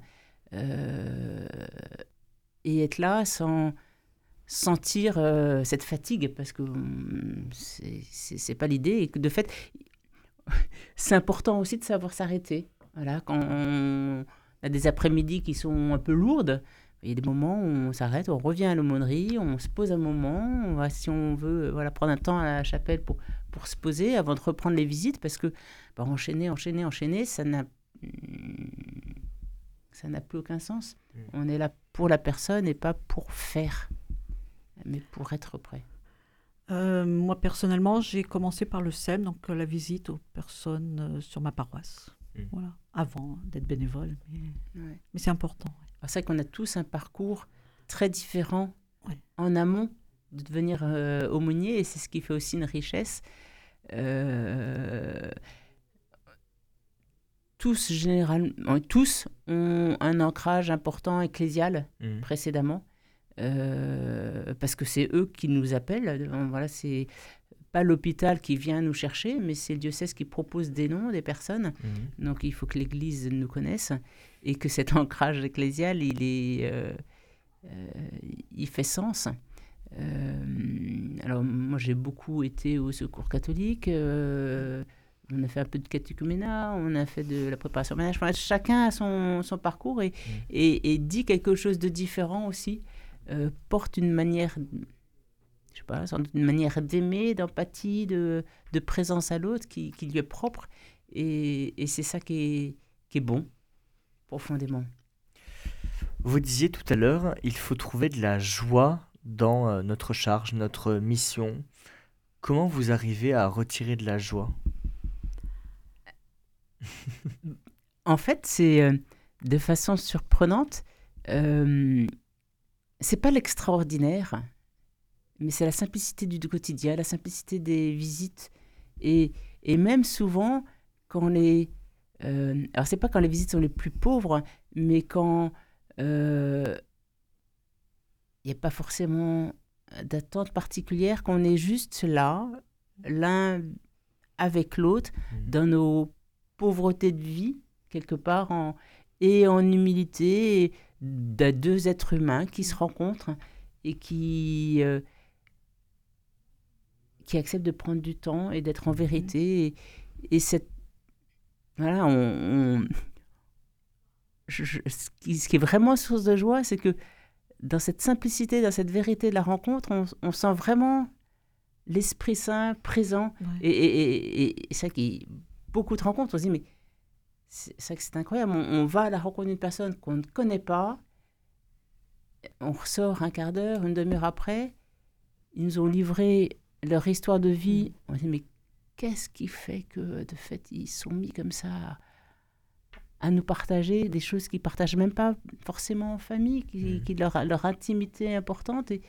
Speaker 3: euh, et être là sans sentir euh, cette fatigue parce que hum, c'est- pas l'idée et que de fait c'est important aussi de savoir s'arrêter voilà quand on a des après-midi qui sont un peu lourdes il y a des moments où on s'arrête, on revient à l'aumônerie, on se pose un moment, on va, si on veut voilà, prendre un temps à la chapelle pour, pour se poser avant de reprendre les visites, parce que bah, enchaîner, enchaîner, enchaîner, ça n'a ça n'a plus aucun sens.
Speaker 2: Mm.
Speaker 3: On est là pour la personne et pas pour faire, mais pour être prêt.
Speaker 4: Euh, moi, personnellement, j'ai commencé par le SEM, donc euh, la visite aux personnes euh, sur ma paroisse.
Speaker 2: Mm.
Speaker 4: Voilà, avant d'être bénévole. Mais,
Speaker 3: Ouais.
Speaker 4: mais c'est important. ouais.
Speaker 3: C'est vrai qu'on a tous un parcours très différent
Speaker 4: Ouais.
Speaker 3: en amont de devenir euh, aumônier et c'est ce qui fait aussi une richesse. Euh, tous, généralement, tous ont un ancrage important ecclésial
Speaker 2: Mhm.
Speaker 3: précédemment euh, parce que c'est eux qui nous appellent. Voilà, c'est pas l'hôpital qui vient nous chercher, mais c'est le diocèse qui propose des noms des personnes.
Speaker 2: Mhm.
Speaker 3: Donc il faut que l'Église nous connaisse et que cet ancrage ecclésial, il, est, euh, euh, il fait sens. Euh, alors moi j'ai beaucoup été au secours catholique, on a fait un peu de catéchuménat, on a fait de la préparation ménage. Enfin, chacun a son, son parcours et, et, et dit quelque chose de différent aussi, euh, porte une manière, je sais pas, sans doute une manière d'aimer, d'empathie, de, de présence à l'autre qui, qui lui est propre. Et, et c'est ça qui est, qui est bon, profondément.
Speaker 2: Vous disiez tout à l'heure, il faut trouver de la joie dans euh, notre charge, notre mission. Comment vous arrivez à retirer de la joie?
Speaker 3: En fait, c'est euh, de façon surprenante, euh, c'est pas l'extraordinaire, mais c'est la simplicité du, quotidien, la simplicité des visites. Et, et même souvent, quand les. Euh, alors, c'est pas quand les visites sont les plus pauvres, mais quand euh, n'y a pas forcément d'attente particulière, qu'on est juste là, l'un avec l'autre,
Speaker 2: Mm.
Speaker 3: dans nos pauvretés de vie, quelque part, en, et en humilité, et de deux êtres humains qui se rencontrent et qui, euh, qui acceptent de prendre du temps et d'être en vérité. Et, et cette, voilà, on, on- je- je- ce, qui, ce qui est vraiment source de joie, c'est que dans cette simplicité, dans cette vérité de la rencontre, on, on sent vraiment l'Esprit Saint présent.
Speaker 4: Ouais.
Speaker 3: Et, et, et, et- et ça qui beaucoup de rencontres, on se dit, mais c'est que c'est incroyable. On, on va à la rencontre d'une personne qu'on ne connaît pas. On ressort un quart d'heure, une demi-heure après. Ils nous ont livré leur histoire de vie. On se dit, mais qu'est-ce qui fait que, de fait, ils sont mis comme ça à, nous partager des choses qu'ils partagent même pas forcément en famille, qui,
Speaker 2: Mhm.
Speaker 3: qui leur, leur intimité est importante. Et,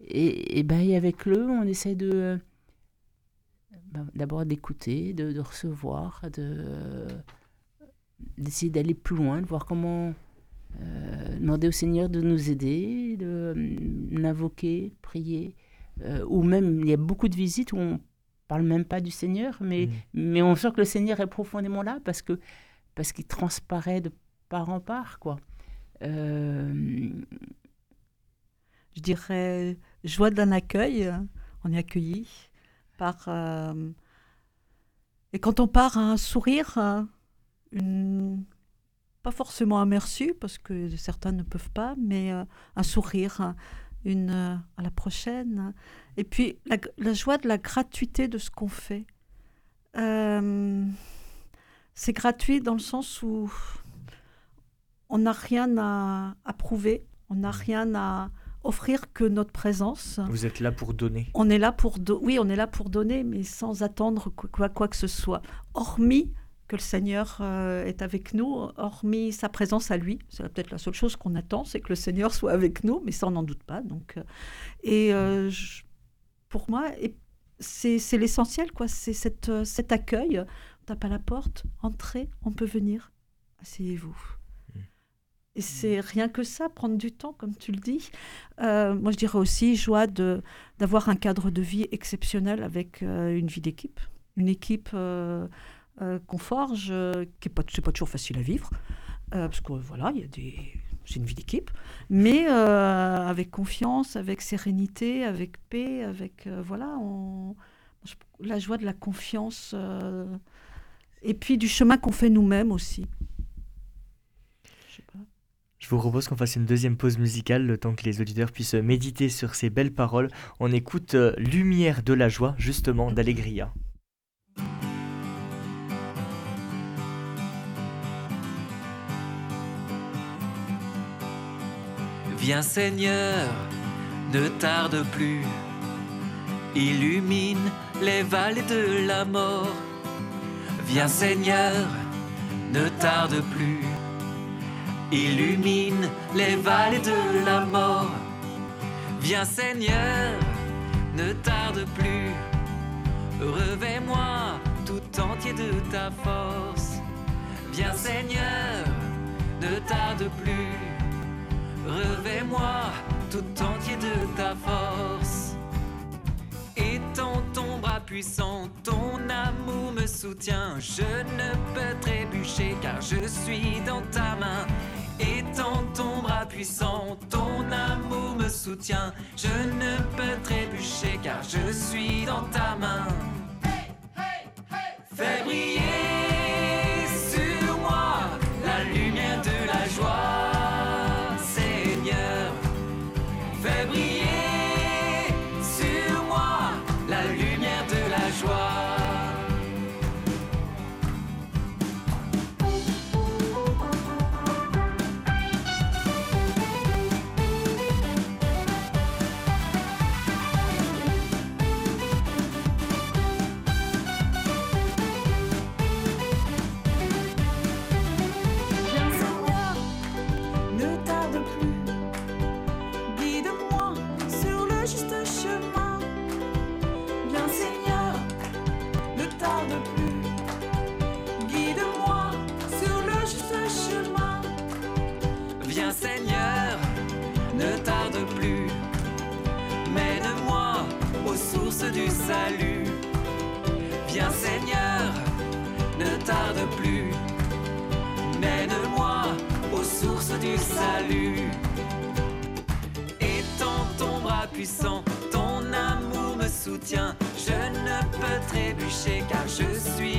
Speaker 3: et, et ben, et avec eux, on essaie de euh, ben, d'abord d'écouter, de, de recevoir, de d'essayer d'aller plus loin, de voir comment euh, demander au Seigneur de nous aider, de euh, l'invoquer, prier. Euh, ou même, il y a beaucoup de visites où on parle même pas du Seigneur, mais,
Speaker 2: Mm.
Speaker 3: mais on sent que le Seigneur est profondément là parce que parce qu'il transparaît de part en part, quoi. Euh,
Speaker 4: je dirais, joie d'un accueil. euh, On est accueilli par. euh, et quand on part, un sourire, euh, une- pas forcément un merci, parce que certains ne peuvent pas, mais euh, un sourire, une euh, à la prochaine. Et puis la, la joie de la gratuité de ce qu'on fait. Euh, c'est gratuit dans le sens où on n'a rien à, à prouver, on n'a rien à offrir que notre présence.
Speaker 2: Vous êtes là pour donner.
Speaker 4: On est là pour do- oui, on est là pour donner, mais sans attendre quoi, quoi, quoi que ce soit. Hormis que le Seigneur euh, est avec nous, hormis sa présence à lui, c'est peut-être la seule chose qu'on attend, c'est que le Seigneur soit avec nous, mais ça on n'en doute pas. Donc, euh, et euh, je- pour moi, c'est l'essentiel, quoi. C'est cet accueil. On tape à la porte, entrez, on peut venir, asseyez-vous. Et c'est rien que ça, prendre du temps, comme tu le dis. Moi, je dirais aussi joie d'avoir un cadre de vie exceptionnel avec une vie d'équipe, une équipe qu'on forge, euh, qui est pas, toujours facile à vivre, euh, parce que voilà, il y a des, c'est une vie d'équipe, mais euh, avec confiance, avec sérénité, avec paix, avec euh, voilà, la joie de la confiance, euh, et puis du chemin qu'on fait nous-mêmes aussi. Je.
Speaker 2: Je vous propose qu'on fasse une deuxième pause musicale, le temps que les auditeurs puissent méditer sur ces belles paroles. On écoute euh, Lumière de la joie, justement, d'Allegria.
Speaker 6: Viens Seigneur, ne tarde plus, illumine les vallées de la mort. Viens Seigneur, ne tarde plus, illumine les vallées de la mort. Viens Seigneur, ne tarde plus, revêt-moi tout entier de ta force. Viens Seigneur, ne tarde plus. Revêt-moi tout entier de ta force. Étends ton bras puissant, ton amour me soutient. Je ne peux trébucher car je suis dans ta main. Étends ton bras puissant, ton amour me soutient. Je ne peux trébucher car je suis dans ta main. Ton amour me soutient. Je ne peux trébucher car je suis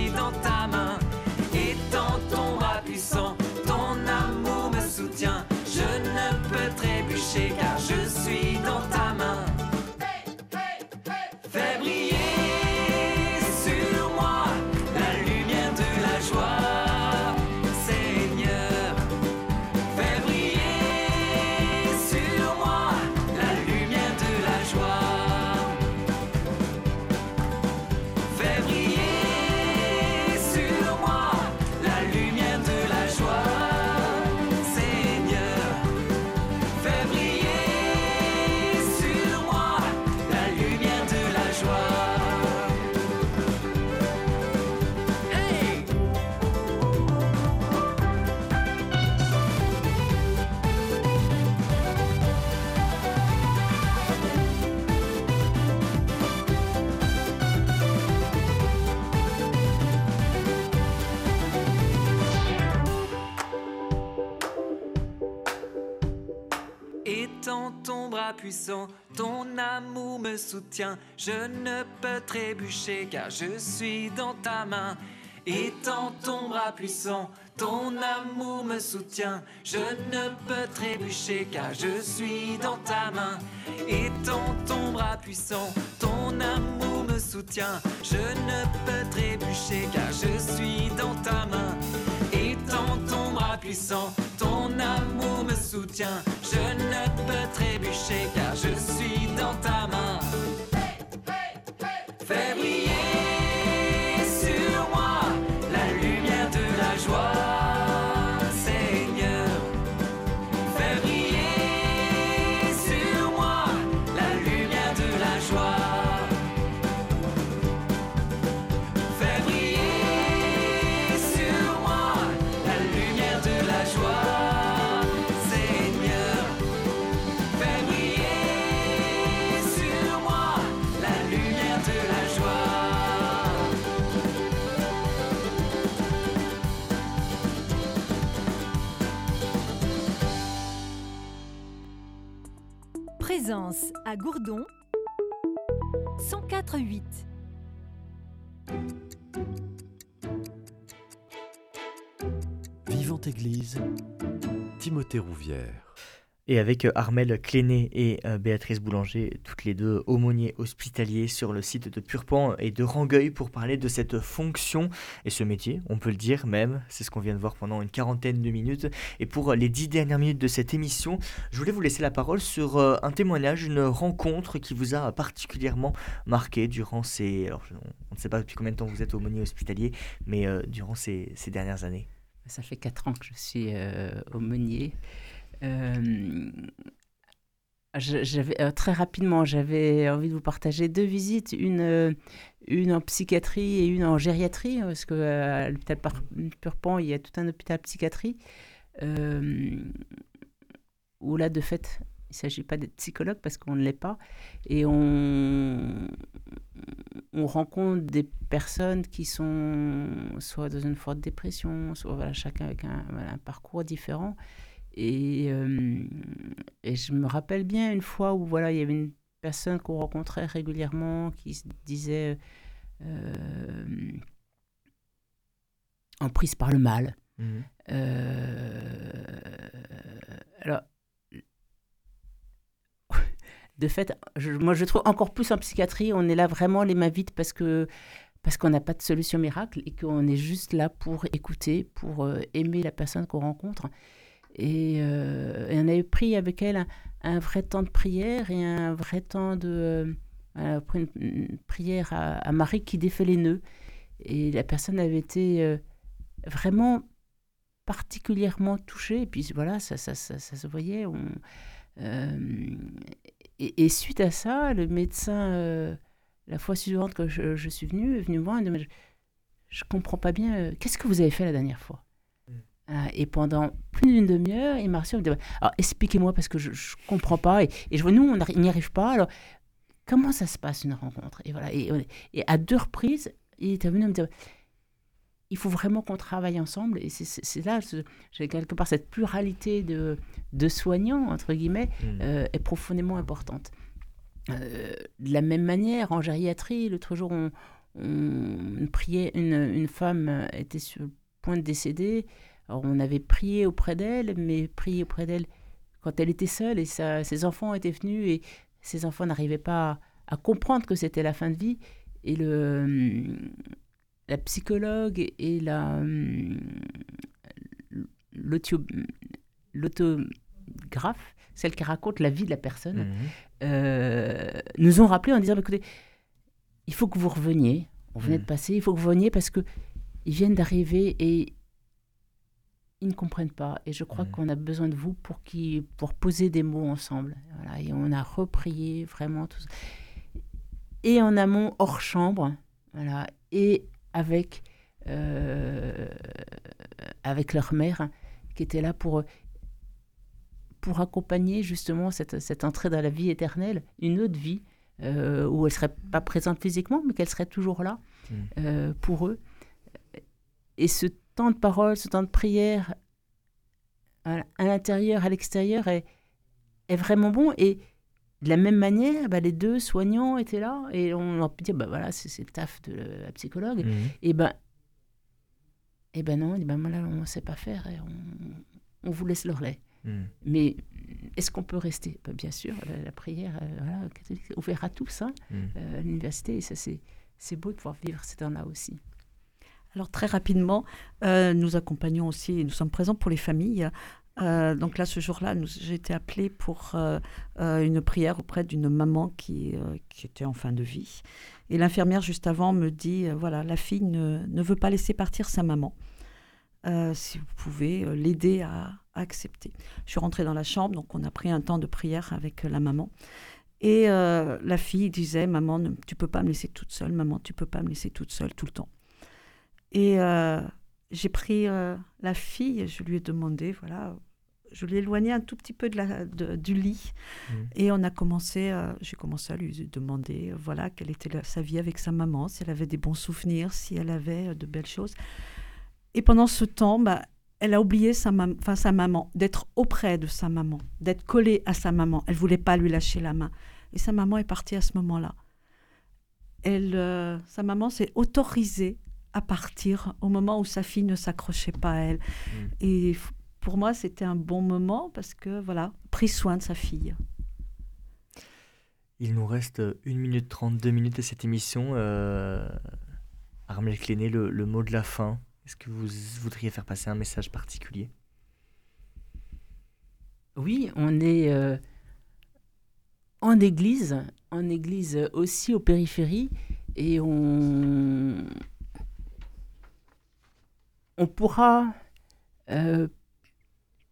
Speaker 6: ton amour me soutient. Je ne peux trébucher car je suis dans ta main. Étends ton bras puissant, ton amour me soutient. Je ne peux trébucher car je suis dans ta main. Étends ton bras puissant, ton amour me soutient. Je ne peux trébucher car je suis dans ta main. Étends ton bras puissant, ton amour me soutient. Je ne peux trébucher car je suis dans ta main.
Speaker 7: À Gourdon 104.8.
Speaker 1: Vivante Église, Timothée Rouvière.
Speaker 2: Et avec euh, Armel Cléné et euh, Béatrice Boulanger, toutes les deux aumôniers hospitaliers sur le site de Purpan et de Rangueil pour parler de cette fonction et ce métier, on peut le dire même, c'est ce qu'on vient de voir pendant une quarantaine de minutes. Et pour euh, les dix dernières minutes de cette émission, je voulais vous laisser la parole sur un témoignage, une rencontre qui vous a particulièrement marqué durant ces... Alors, on ne sait pas depuis combien de temps vous êtes aumônier hospitalier, mais durant ces, ces dernières années.
Speaker 3: Ça fait quatre ans que je suis aumônier. Euh, euh, très rapidement, j'avais envie de vous partager deux visites, une, euh, une en psychiatrie et une en gériatrie, parce que à l'hôpital Purpan, il y a tout un hôpital psychiatrie, où là, de fait, il ne s'agit pas d'être psychologue parce qu'on ne l'est pas, et on, on rencontre des personnes qui sont soit dans une forte dépression, soit chacun avec un parcours différent. Et, euh, et je me rappelle bien une fois où voilà, il y avait une personne qu'on rencontrait régulièrement qui se disait euh, en prise par le mal. Euh, alors, de fait, je- moi je trouve encore plus en psychiatrie, on est là vraiment les mains vides parce que parce qu'on n'a pas de solution miracle et qu'on est juste là pour écouter, pour euh, aimer la personne qu'on rencontre. Et, euh, et on avait pris avec elle un, vrai temps de prière et un vrai temps de euh, une, une prière à, Marie qui défait les nœuds. Et la personne avait été euh, vraiment particulièrement touchée. Et puis voilà, ça, ça, ça, se voyait. Euh, et, suite à ça, le médecin, la fois suivante que je, je suis venue, est venu me voir et me dit, je ne comprends pas bien, qu'est-ce que vous avez fait la dernière fois? Et pendant plus d'une demi-heure, il m'a reçu, me dit, alors expliquez-moi parce que je ne comprends pas. Et, et je vois, nous, on n'y arrive pas. Alors, comment ça se passe une rencontre? Et voilà. Et, et à deux reprises, il était venu me dire, il faut vraiment qu'on travaille ensemble. Et c'est- là, j'ai quelque part cette pluralité de, de soignants, entre guillemets,
Speaker 2: Mm.
Speaker 3: euh, est profondément importante. euh, de la même manière, en gériatrie, l'autre jour, on, on priait, une, une femme était sur le point de décéder. Alors, on avait prié auprès d'elle, mais prié auprès d'elle quand elle était seule et sa- ses enfants étaient venus et ses enfants n'arrivaient pas à, à comprendre que c'était la fin de vie. Et le, la psychologue et la, l'autographe, celle qui raconte la vie de la personne,
Speaker 2: Mhm.
Speaker 3: euh, nous ont rappelé en disant écoutez, il faut que vous reveniez. On venait
Speaker 2: Mhm.
Speaker 3: de passer, il faut que vous reveniez parce que ils viennent d'arriver et ils ne comprennent pas. Et je crois
Speaker 2: Mhm.
Speaker 3: qu'on a besoin de vous pour, qu'ils- pour poser des mots ensemble. Voilà, et on a reprié vraiment tout ça. Et en amont, hors chambre, voilà, et avec, euh, avec leur mère qui était là pour, pour accompagner justement cette, cette entrée dans la vie éternelle, une autre vie euh, où elle serait pas présente physiquement, mais qu'elle serait toujours là
Speaker 2: Mm.
Speaker 3: euh, pour eux. Et ce temps de parole, ce temps de prière à, à l'intérieur, à l'extérieur est, est vraiment bon. Et de la même manière, bah, les deux soignants étaient là et on leur dit bah voilà, c'est le taf de la psychologue.
Speaker 2: Mhm.
Speaker 3: Et ben, et ben non, on dit ben voilà, on ne sait pas faire et on, on vous laisse le relais.
Speaker 2: Mhm.
Speaker 3: Mais est-ce qu'on peut rester? Ben, Bien sûr, la, la prière euh, voilà, catholique ouverte à tous hein,
Speaker 2: Mhm.
Speaker 3: euh, à l'université. Et ça, c'est beau de pouvoir vivre ces temps-là aussi.
Speaker 4: Alors très rapidement, euh, nous accompagnons aussi, nous sommes présents pour les familles. Euh, donc là, ce jour-là, j'ai été appelée pour euh, une prière auprès d'une maman qui, était en fin de vie. Et l'infirmière, juste avant, me dit, voilà, la fille ne, veut pas laisser partir sa maman. Si vous pouvez l'aider à, accepter. Je suis rentrée dans la chambre, donc on a pris un temps de prière avec la maman. Et la fille disait, maman, ne- tu peux pas me laisser toute seule, maman, tu peux pas me laisser toute seule tout le temps. Et euh, j'ai pris euh, la fille, je lui ai demandé, voilà, je l'ai éloignée un tout petit peu de la, de- du lit.
Speaker 2: Mhm.
Speaker 4: Et on a commencé, euh, j'ai commencé à lui demander, voilà, quelle était la- sa vie avec sa maman, si elle avait des bons souvenirs, si elle avait de belles choses. Et pendant ce temps, bah, elle a oublié sa, mam- sa maman, d'être auprès de sa maman, d'être collée à sa maman. Elle voulait pas lui lâcher la main. Et sa maman est partie à ce moment-là. Elle, euh, sa maman s'est autorisée à partir au moment où sa fille ne s'accrochait pas à elle.
Speaker 2: Mm.
Speaker 4: Et pour moi, c'était un bon moment parce que, voilà, pris soin de sa fille.
Speaker 2: Il nous reste 1 minute 32 minutes à cette émission. Euh... Armel Cléné, le, le mot de la fin. Est-ce que vous voudriez faire passer un message particulier?
Speaker 3: Oui, on est euh, en église, en église aussi aux périphéries, et on, on pourra euh,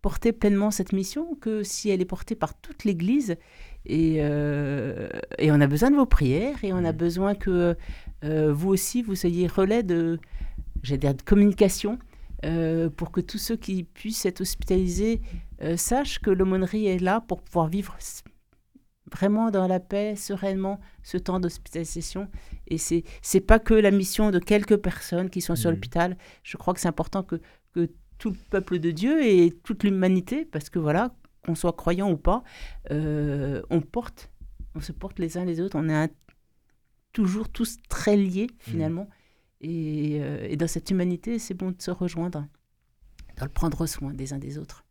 Speaker 3: porter pleinement cette mission que si elle est portée par toute l'Église. Et, euh, et on a besoin de vos prières et on a
Speaker 2: Mhm.
Speaker 3: besoin que euh, vous aussi, vous soyez relais de, dire, de communication euh, pour que tous ceux qui puissent être hospitalisés sachent que l'aumônerie est là pour pouvoir vivre vraiment dans la paix, sereinement, ce temps d'hospitalisation. Et c'est c'est pas que la mission de quelques personnes qui sont sur
Speaker 2: Mhm.
Speaker 3: l'hôpital. Je crois que c'est important que, que tout le peuple de Dieu et toute l'humanité, parce que voilà, qu'on soit croyant ou pas, euh, on porte, on se porte les uns les autres. On est un- toujours tous très liés finalement. Et, euh, et dans cette humanité, c'est bon de se rejoindre, de prendre soin des uns des autres.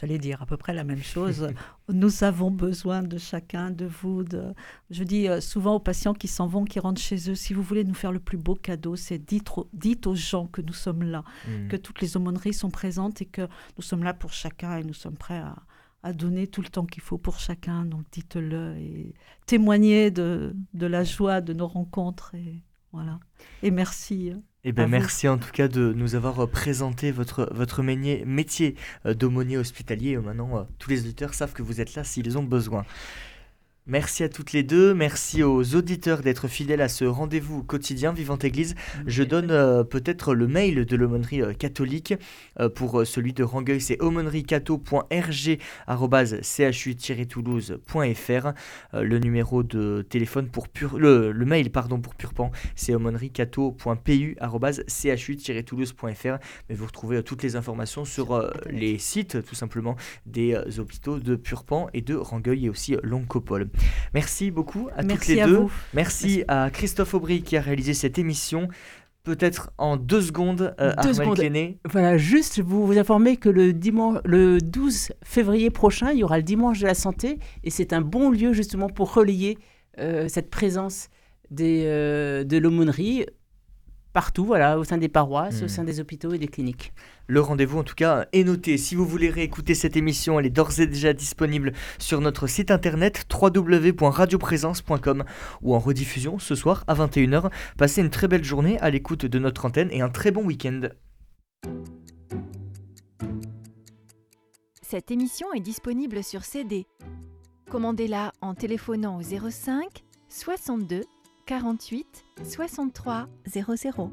Speaker 4: J'allais dire à peu près la même chose. Nous avons besoin de chacun, de vous. De... Je dis euh, souvent aux patients qui s'en vont, qui rentrent chez eux, si vous voulez nous faire le plus beau cadeau, c'est dites, au- dites aux gens que nous sommes là,
Speaker 2: Mm.
Speaker 4: que toutes les aumôneries sont présentes et que nous sommes là pour chacun et nous sommes prêts à, à donner tout le temps qu'il faut pour chacun. Donc dites-le et témoignez de, de la joie de nos rencontres. Et voilà. Et merci.
Speaker 2: Eh ben, merci en tout cas de nous avoir euh, présenté votre, votre ménier- métier euh, d'aumônier hospitalier. Euh, Maintenant, tous les auditeurs savent que vous êtes là s'ils ont besoin. Merci à toutes les deux. Merci aux auditeurs d'être fidèles à ce rendez-vous quotidien Vivante Église. Je donne euh, peut-être le mail de l'aumônerie euh, catholique euh, pour celui de Rangueil, c'est aumôneriecato.rg@chu-toulouse.fr. Le numéro de téléphone pour pur, le, le mail pardon pour Purpan, c'est aumôneriecato.pu@chu-toulouse.fr. Mais vous retrouvez toutes les informations sur les sites tout simplement des hôpitaux de Purpan et de Rangueil et aussi Longcopole. Merci beaucoup à toutes
Speaker 4: Merci
Speaker 2: les
Speaker 4: à
Speaker 2: deux.
Speaker 4: vous.
Speaker 2: Merci, à Christophe Aubry qui a réalisé cette émission. Peut-être en deux secondes, euh,
Speaker 3: Deux secondes. Voilà, juste vous vous informer que le, dimanche, le 12 février prochain, il y aura le dimanche de la santé et c'est un bon lieu justement pour relayer euh, cette présence des, euh, de l'aumônerie partout, voilà, au sein des paroisses, au sein des hôpitaux et des cliniques.
Speaker 2: Le rendez-vous, en tout cas, est noté. Si vous voulez réécouter cette émission, elle est d'ores et déjà disponible sur notre site internet www.radioprésence.com ou en rediffusion ce soir à 21h. Passez une très belle journée à l'écoute de notre antenne et un très bon week-end.
Speaker 7: Cette émission est disponible sur CD. Commandez-la en téléphonant au 05 62 48 63 00.